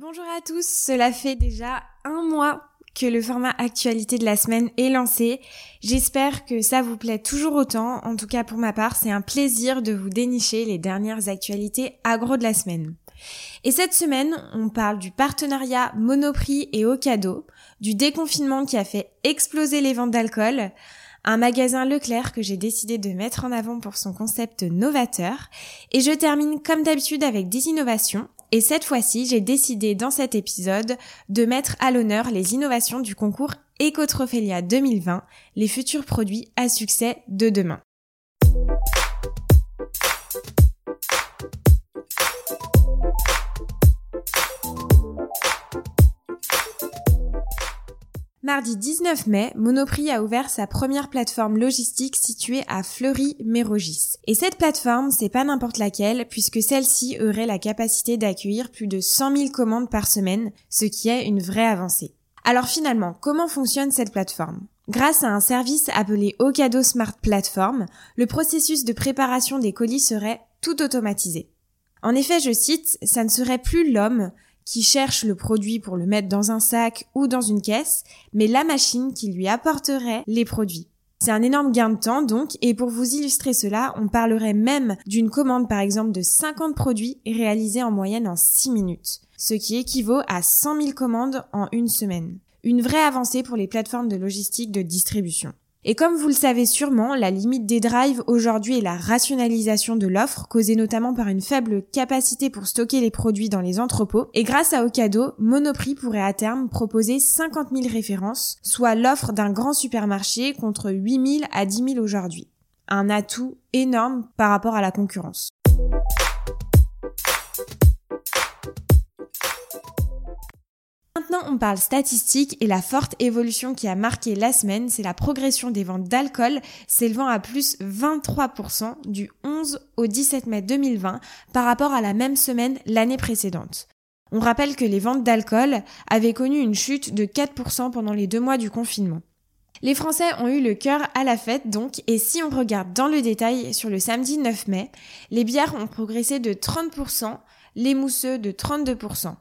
Bonjour à tous, cela fait déjà un mois que le format actualité de la semaine est lancé. J'espère que ça vous plaît toujours autant. En tout cas pour ma part, c'est un plaisir de vous dénicher les dernières actualités agro de la semaine. Et cette semaine, on parle du partenariat Monoprix et Ocado, du déconfinement qui a fait exploser les ventes d'alcool, un magasin Leclerc que j'ai décidé de mettre en avant pour son concept novateur, et je termine comme d'habitude avec des innovations et cette fois-ci, j'ai décidé dans cet épisode de mettre à l'honneur les innovations du concours Ecotrophelia 2020, les futurs produits à succès de demain. Mardi 19 mai, Monoprix a ouvert sa première plateforme logistique située à Fleury-Mérogis. Et cette plateforme, c'est pas n'importe laquelle, puisque celle-ci aurait la capacité d'accueillir plus de 100 000 commandes par semaine, ce qui est une vraie avancée. Alors finalement, comment fonctionne cette plateforme? Grâce à un service appelé Ocado Smart Platform, le processus de préparation des colis serait tout automatisé. En effet, je cite, ça ne serait plus l'homme qui cherche le produit pour le mettre dans un sac ou dans une caisse, mais la machine qui lui apporterait les produits. C'est un énorme gain de temps donc, et pour vous illustrer cela, on parlerait même d'une commande par exemple de 50 produits réalisés en moyenne en 6 minutes, ce qui équivaut à 100 000 commandes en une semaine. Une vraie avancée pour les plateformes de logistique de distribution. Et comme vous le savez sûrement, la limite des drives aujourd'hui est la rationalisation de l'offre, causée notamment par une faible capacité pour stocker les produits dans les entrepôts. Et grâce à Ocado, Monoprix pourrait à terme proposer 50 000 références, soit l'offre d'un grand supermarché contre 8 000 à 10 000 aujourd'hui. Un atout énorme par rapport à la concurrence. Maintenant, on parle statistique et la forte évolution qui a marqué la semaine, c'est la progression des ventes d'alcool s'élevant à plus 23% du 11 au 17 mai 2020 par rapport à la même semaine l'année précédente. On rappelle que les ventes d'alcool avaient connu une chute de 4% pendant les deux mois du confinement. Les Français ont eu le cœur à la fête donc, et si on regarde dans le détail sur le samedi 9 mai, les bières ont progressé de 30%, les mousseux de 32%.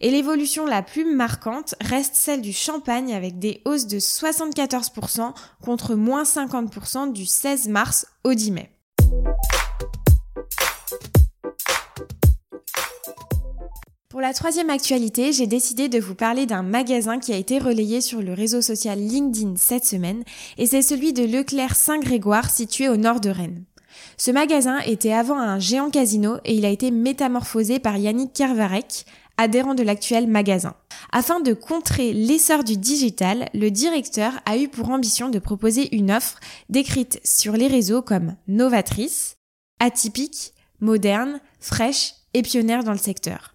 Et l'évolution la plus marquante reste celle du champagne avec des hausses de 74% contre moins 50% du 16 mars au 10 mai. Pour la troisième actualité, j'ai décidé de vous parler d'un magasin qui a été relayé sur le réseau social LinkedIn cette semaine, et c'est celui de Leclerc Saint-Grégoire situé au nord de Rennes. Ce magasin était avant un géant casino et il a été métamorphosé par Yannick Kervarek, adhérent de l'actuel magasin. Afin de contrer l'essor du digital, le directeur a eu pour ambition de proposer une offre décrite sur les réseaux comme novatrice, atypique, moderne, fraîche et pionnière dans le secteur.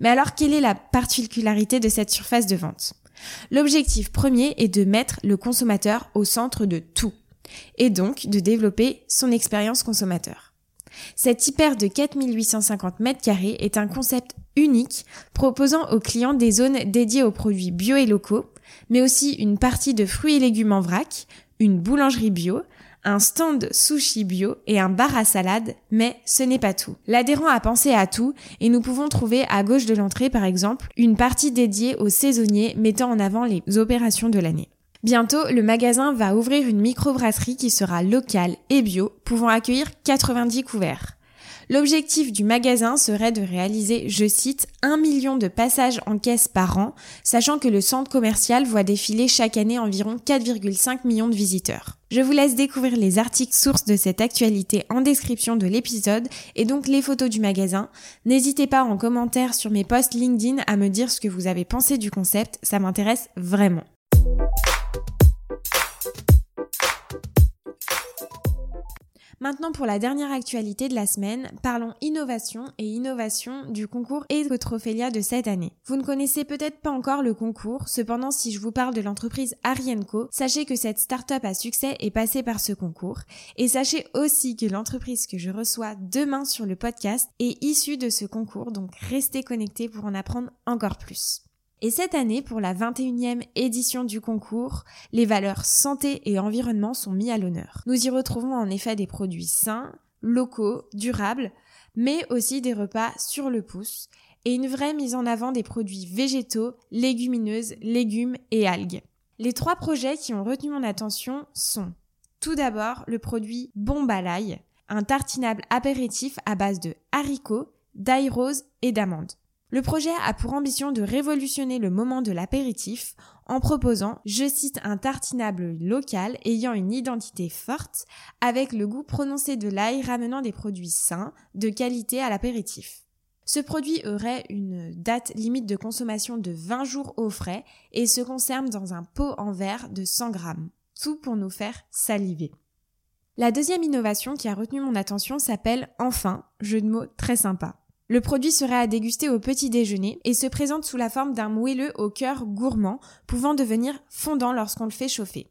Mais alors quelle est la particularité de cette surface de vente? L'objectif premier est de mettre le consommateur au centre de tout et donc de développer son expérience consommateur. Cette hyper de 4850 mètres carrés est un concept unique proposant aux clients des zones dédiées aux produits bio et locaux, mais aussi une partie de fruits et légumes en vrac, une boulangerie bio, un stand sushi bio et un bar à salade, mais ce n'est pas tout. L'adhérent a pensé à tout et nous pouvons trouver à gauche de l'entrée par exemple une partie dédiée aux saisonniers mettant en avant les opérations de l'année. Bientôt, le magasin va ouvrir une microbrasserie qui sera locale et bio, pouvant accueillir 90 couverts. L'objectif du magasin serait de réaliser, je cite, un million de passages en caisse par an, sachant que le centre commercial voit défiler chaque année environ 4,5 millions de visiteurs. Je vous laisse découvrir les articles sources de cette actualité en description de l'épisode et donc les photos du magasin. N'hésitez pas en commentaire sur mes posts LinkedIn à me dire ce que vous avez pensé du concept, ça m'intéresse vraiment. Maintenant pour la dernière actualité de la semaine, parlons innovation et innovation du concours Ecotrophelia de cette année. Vous ne connaissez peut-être pas encore le concours, cependant si je vous parle de l'entreprise Arienco, sachez que cette start-up à succès est passée par ce concours et sachez aussi que l'entreprise que je reçois demain sur le podcast est issue de ce concours, donc restez connectés pour en apprendre encore plus. Et cette année, pour la 21e édition du concours, les valeurs santé et environnement sont mis à l'honneur. Nous y retrouvons en effet des produits sains, locaux, durables, mais aussi des repas sur le pouce. et une vraie mise en avant des produits végétaux, légumineuses, légumes et algues. Les trois projets qui ont retenu mon attention sont tout d'abord le produit l'ail, un tartinable apéritif à base de haricots, d'ail rose et d'amandes. Le projet a pour ambition de révolutionner le moment de l'apéritif en proposant, je cite, un tartinable local ayant une identité forte avec le goût prononcé de l'ail ramenant des produits sains, de qualité à l'apéritif. Ce produit aurait une date limite de consommation de 20 jours au frais et se conserve dans un pot en verre de 100 grammes. Tout pour nous faire saliver. La deuxième innovation qui a retenu mon attention s'appelle Enfin, jeu de mots très sympa. Le produit serait à déguster au petit déjeuner et se présente sous la forme d'un moelleux au cœur gourmand, pouvant devenir fondant lorsqu'on le fait chauffer.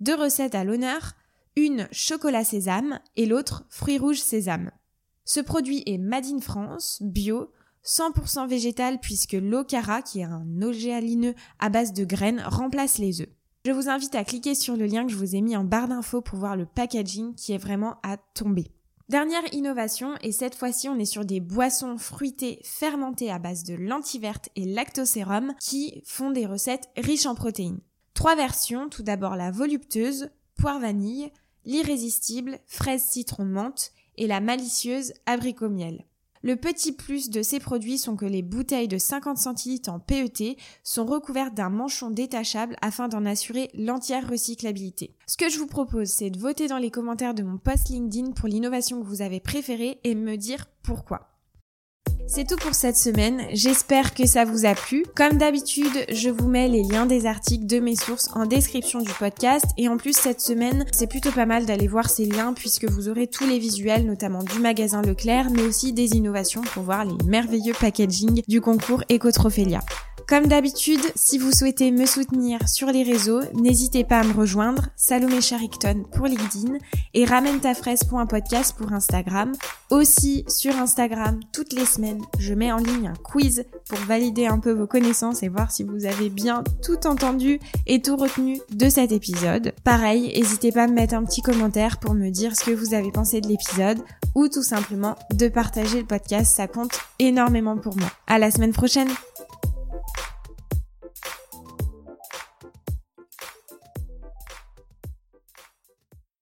Deux recettes à l'honneur, une chocolat sésame et l'autre fruits rouges sésame. Ce produit est made in France, bio, 100% végétal puisque l'ocara, qui est un ogéalineux à base de graines, remplace les œufs. Je vous invite à cliquer sur le lien que je vous ai mis en barre d'infos pour voir le packaging qui est vraiment à tomber. Dernière innovation, et cette fois-ci on est sur des boissons fruitées fermentées à base de lentilles vertes et lactosérum qui font des recettes riches en protéines. Trois versions, tout d'abord la voluptueuse, poire vanille, l'irrésistible, fraise citron menthe et la malicieuse abricot miel. Le petit plus de ces produits sont que les bouteilles de 50 centilitres en PET sont recouvertes d'un manchon détachable afin d'en assurer l'entière recyclabilité. Ce que je vous propose, c'est de voter dans les commentaires de mon post LinkedIn pour l'innovation que vous avez préférée et me dire pourquoi. C'est tout pour cette semaine, j'espère que ça vous a plu. Comme d'habitude, je vous mets les liens des articles de mes sources en description du podcast et en plus cette semaine, c'est plutôt pas mal d'aller voir ces liens puisque vous aurez tous les visuels, notamment du magasin Leclerc, mais aussi des innovations pour voir les merveilleux packaging du concours Ecotrophelia. Comme d'habitude, si vous souhaitez me soutenir sur les réseaux, n'hésitez pas à me rejoindre, Salomé Charicton pour LinkedIn et ramène-ta-fraise.podcast pour Instagram. Aussi sur Instagram, toutes les semaines, je mets en ligne un quiz pour valider un peu vos connaissances et voir si vous avez bien tout entendu et tout retenu de cet épisode. Pareil, n'hésitez pas à me mettre un petit commentaire pour me dire ce que vous avez pensé de l'épisode ou tout simplement de partager le podcast, ça compte énormément pour moi. À la semaine prochaine!